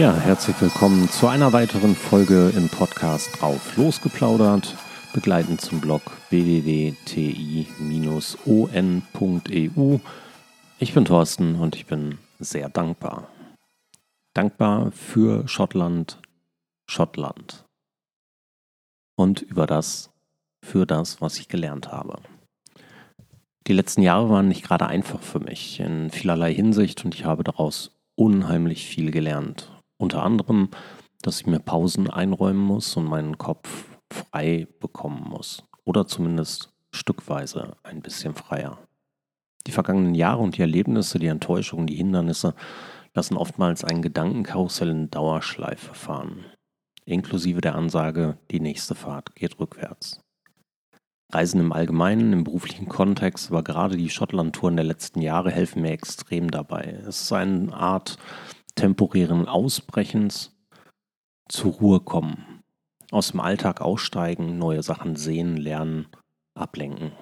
Ja, herzlich willkommen zu einer weiteren Folge im Podcast drauf losgeplaudert, begleitend zum Blog www.ti-on.eu. Ich bin Thorsten und ich bin sehr dankbar. Dankbar für Schottland, Schottland. Und über das, für das, was ich gelernt habe. Die letzten Jahre waren nicht gerade einfach für mich in vielerlei Hinsicht und ich habe daraus unheimlich viel gelernt. Unter anderem, dass ich mir Pausen einräumen muss und meinen Kopf frei bekommen muss. Oder zumindest stückweise ein bisschen freier. Die vergangenen Jahre und die Erlebnisse, die Enttäuschungen, die Hindernisse lassen oftmals ein Gedankenkarussell in Dauerschleife fahren. Inklusive der Ansage, die nächste Fahrt geht rückwärts. Reisen im Allgemeinen, im beruflichen Kontext, aber gerade die Schottland-Touren der letzten Jahre helfen mir extrem dabei. Es ist eine Art temporären Ausbrechens zur Ruhe kommen, aus dem Alltag aussteigen, neue Sachen sehen, lernen, ablenken.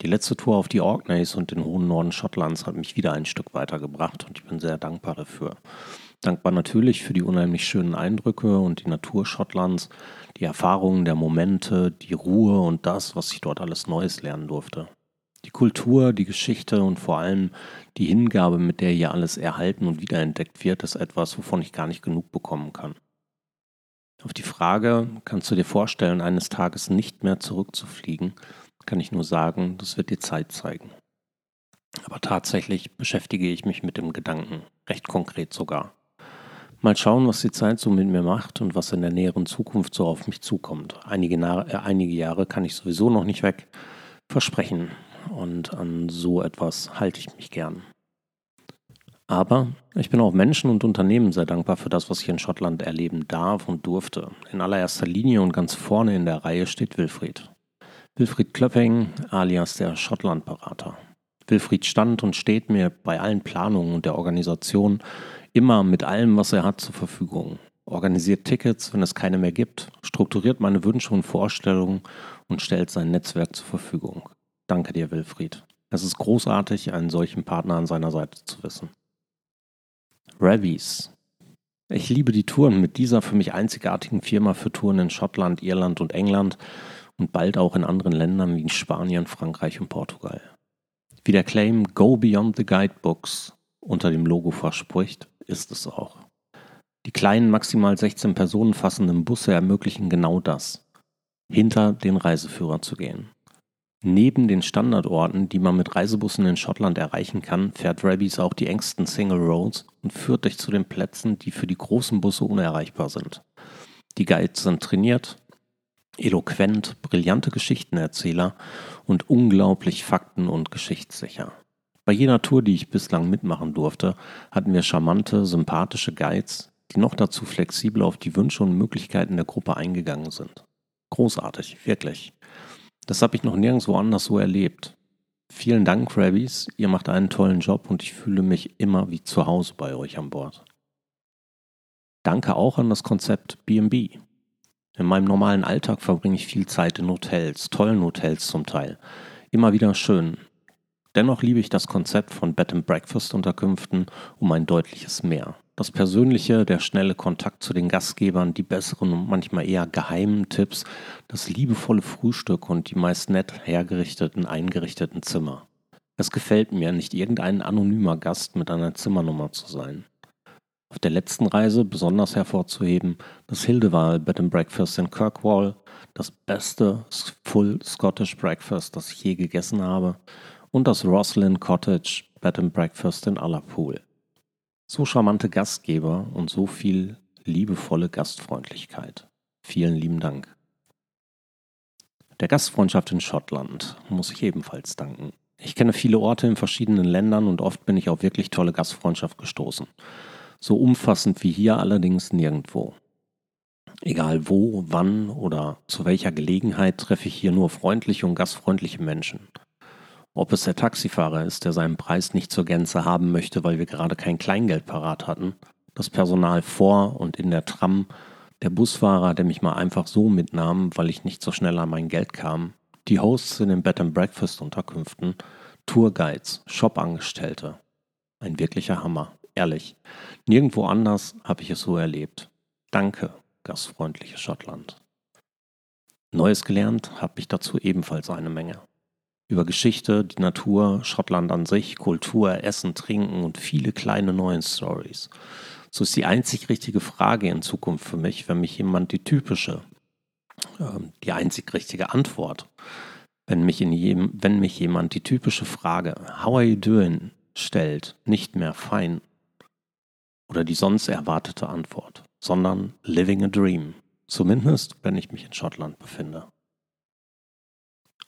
Die letzte Tour auf die Orkneys und den hohen Norden Schottlands hat mich wieder ein Stück weitergebracht und ich bin sehr dankbar dafür. Dankbar natürlich für die unheimlich schönen Eindrücke und die Natur Schottlands, die Erfahrungen der Momente, die Ruhe und das, was ich dort alles Neues lernen durfte. Die Kultur, die Geschichte und vor allem die Hingabe, mit der hier alles erhalten und wiederentdeckt wird, ist etwas, wovon ich gar nicht genug bekommen kann. Auf die Frage, kannst du dir vorstellen, eines Tages nicht mehr zurückzufliegen, kann ich nur sagen, das wird die Zeit zeigen. Aber tatsächlich beschäftige ich mich mit dem Gedanken, recht konkret sogar. Mal schauen, was die Zeit so mit mir macht und was in der näheren Zukunft so auf mich zukommt. Einige, äh, einige Jahre kann ich sowieso noch nicht weg versprechen und an so etwas halte ich mich gern. Aber ich bin auch Menschen und Unternehmen sehr dankbar für das, was ich in Schottland erleben darf und durfte. In allererster Linie und ganz vorne in der Reihe steht Wilfried. Wilfried Klöpping, alias der Schottland-Berater. Wilfried stand und steht mir bei allen Planungen und der Organisation immer mit allem, was er hat, zur Verfügung. Organisiert Tickets, wenn es keine mehr gibt, strukturiert meine Wünsche und Vorstellungen und stellt sein Netzwerk zur Verfügung. Danke dir, Wilfried. Es ist großartig, einen solchen Partner an seiner Seite zu wissen. Ravies. Ich liebe die Touren mit dieser für mich einzigartigen Firma für Touren in Schottland, Irland und England und bald auch in anderen Ländern wie Spanien, Frankreich und Portugal. Wie der Claim Go Beyond the Guidebooks unter dem Logo verspricht, ist es auch. Die kleinen, maximal 16 Personen fassenden Busse ermöglichen genau das, hinter den Reiseführer zu gehen. Neben den Standardorten, die man mit Reisebussen in Schottland erreichen kann, fährt Rabbies auch die engsten Single Roads und führt dich zu den Plätzen, die für die großen Busse unerreichbar sind. Die Guides sind trainiert, eloquent, brillante Geschichtenerzähler und unglaublich fakten- und geschichtssicher. Bei jeder Tour, die ich bislang mitmachen durfte, hatten wir charmante, sympathische Guides, die noch dazu flexibel auf die Wünsche und Möglichkeiten der Gruppe eingegangen sind. Großartig, wirklich. Das habe ich noch nirgendwo anders so erlebt. Vielen Dank, Rabbies. Ihr macht einen tollen Job und ich fühle mich immer wie zu Hause bei euch an Bord. Danke auch an das Konzept BB. In meinem normalen Alltag verbringe ich viel Zeit in Hotels, tollen Hotels zum Teil. Immer wieder schön. Dennoch liebe ich das Konzept von Bed and Breakfast Unterkünften um ein deutliches mehr. Das Persönliche, der schnelle Kontakt zu den Gastgebern, die besseren und manchmal eher geheimen Tipps, das liebevolle Frühstück und die meist nett hergerichteten, eingerichteten Zimmer. Es gefällt mir, nicht irgendein anonymer Gast mit einer Zimmernummer zu sein. Auf der letzten Reise besonders hervorzuheben das Hildewal Bed and Breakfast in Kirkwall, das beste Full Scottish Breakfast, das ich je gegessen habe, und das Roslyn Cottage Bed and Breakfast in Ullapool. So charmante Gastgeber und so viel liebevolle Gastfreundlichkeit. Vielen lieben Dank. Der Gastfreundschaft in Schottland muss ich ebenfalls danken. Ich kenne viele Orte in verschiedenen Ländern und oft bin ich auf wirklich tolle Gastfreundschaft gestoßen. So umfassend wie hier allerdings nirgendwo. Egal wo, wann oder zu welcher Gelegenheit treffe ich hier nur freundliche und gastfreundliche Menschen. Ob es der Taxifahrer ist, der seinen Preis nicht zur Gänze haben möchte, weil wir gerade kein Kleingeld parat hatten, das Personal vor und in der Tram, der Busfahrer, der mich mal einfach so mitnahm, weil ich nicht so schnell an mein Geld kam, die Hosts in den Bed and Breakfast Unterkünften, Tourguides, Shopangestellte. Ein wirklicher Hammer. Ehrlich, nirgendwo anders habe ich es so erlebt. Danke, gastfreundliche Schottland. Neues gelernt habe ich dazu ebenfalls eine Menge. Über Geschichte, die Natur, Schottland an sich, Kultur, Essen, Trinken und viele kleine neue Stories. So ist die einzig richtige Frage in Zukunft für mich, wenn mich jemand die typische, äh, die einzig richtige Antwort, wenn mich, in jedem, wenn mich jemand die typische Frage How are you doing stellt, nicht mehr fein oder die sonst erwartete Antwort, sondern living a dream. Zumindest, wenn ich mich in Schottland befinde.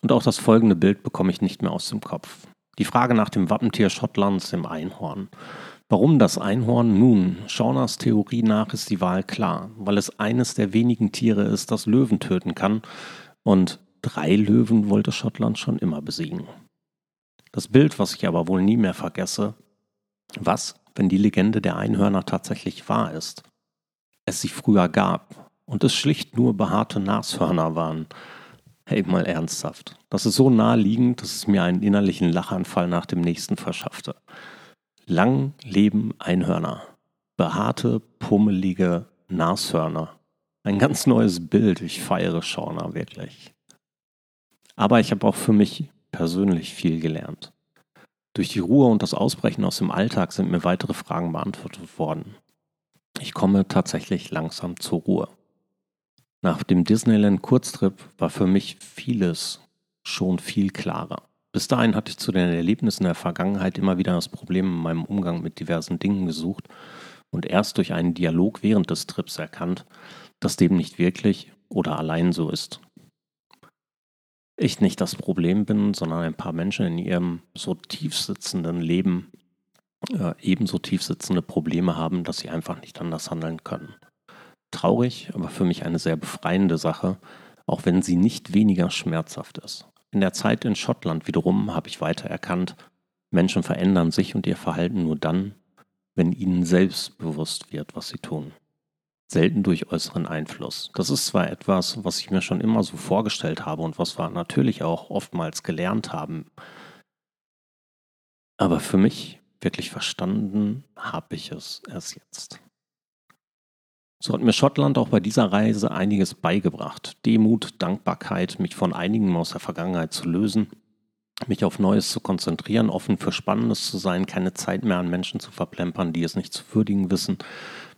Und auch das folgende Bild bekomme ich nicht mehr aus dem Kopf. Die Frage nach dem Wappentier Schottlands, dem Einhorn. Warum das Einhorn? Nun, Shauners Theorie nach ist die Wahl klar, weil es eines der wenigen Tiere ist, das Löwen töten kann. Und drei Löwen wollte Schottland schon immer besiegen. Das Bild, was ich aber wohl nie mehr vergesse, was, wenn die Legende der Einhörner tatsächlich wahr ist? Es sie früher gab und es schlicht nur behaarte Nashörner waren. Hey, mal ernsthaft. Das ist so naheliegend, dass es mir einen innerlichen Lachanfall nach dem nächsten verschaffte. Lang leben Einhörner. Behaarte, pummelige Nashörner. Ein ganz neues Bild. Ich feiere Schauner wirklich. Aber ich habe auch für mich persönlich viel gelernt. Durch die Ruhe und das Ausbrechen aus dem Alltag sind mir weitere Fragen beantwortet worden. Ich komme tatsächlich langsam zur Ruhe. Nach dem Disneyland Kurztrip war für mich vieles schon viel klarer. Bis dahin hatte ich zu den Erlebnissen der Vergangenheit immer wieder das Problem in meinem Umgang mit diversen Dingen gesucht und erst durch einen Dialog während des Trips erkannt, dass dem nicht wirklich oder allein so ist ich nicht das Problem bin, sondern ein paar Menschen in ihrem so tief sitzenden Leben äh, ebenso tief sitzende Probleme haben, dass sie einfach nicht anders handeln können. Traurig, aber für mich eine sehr befreiende Sache, auch wenn sie nicht weniger schmerzhaft ist. In der Zeit in Schottland wiederum habe ich weiter erkannt, Menschen verändern sich und ihr Verhalten nur dann, wenn ihnen selbst bewusst wird, was sie tun selten durch äußeren Einfluss. Das ist zwar etwas, was ich mir schon immer so vorgestellt habe und was wir natürlich auch oftmals gelernt haben, aber für mich wirklich verstanden habe ich es erst jetzt. So hat mir Schottland auch bei dieser Reise einiges beigebracht. Demut, Dankbarkeit, mich von einigen aus der Vergangenheit zu lösen, mich auf Neues zu konzentrieren, offen für Spannendes zu sein, keine Zeit mehr an Menschen zu verplempern, die es nicht zu würdigen wissen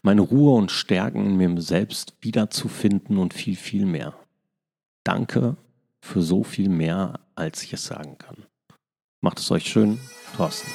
meine Ruhe und Stärken in mir selbst wiederzufinden und viel, viel mehr. Danke für so viel mehr, als ich es sagen kann. Macht es euch schön, Thorsten.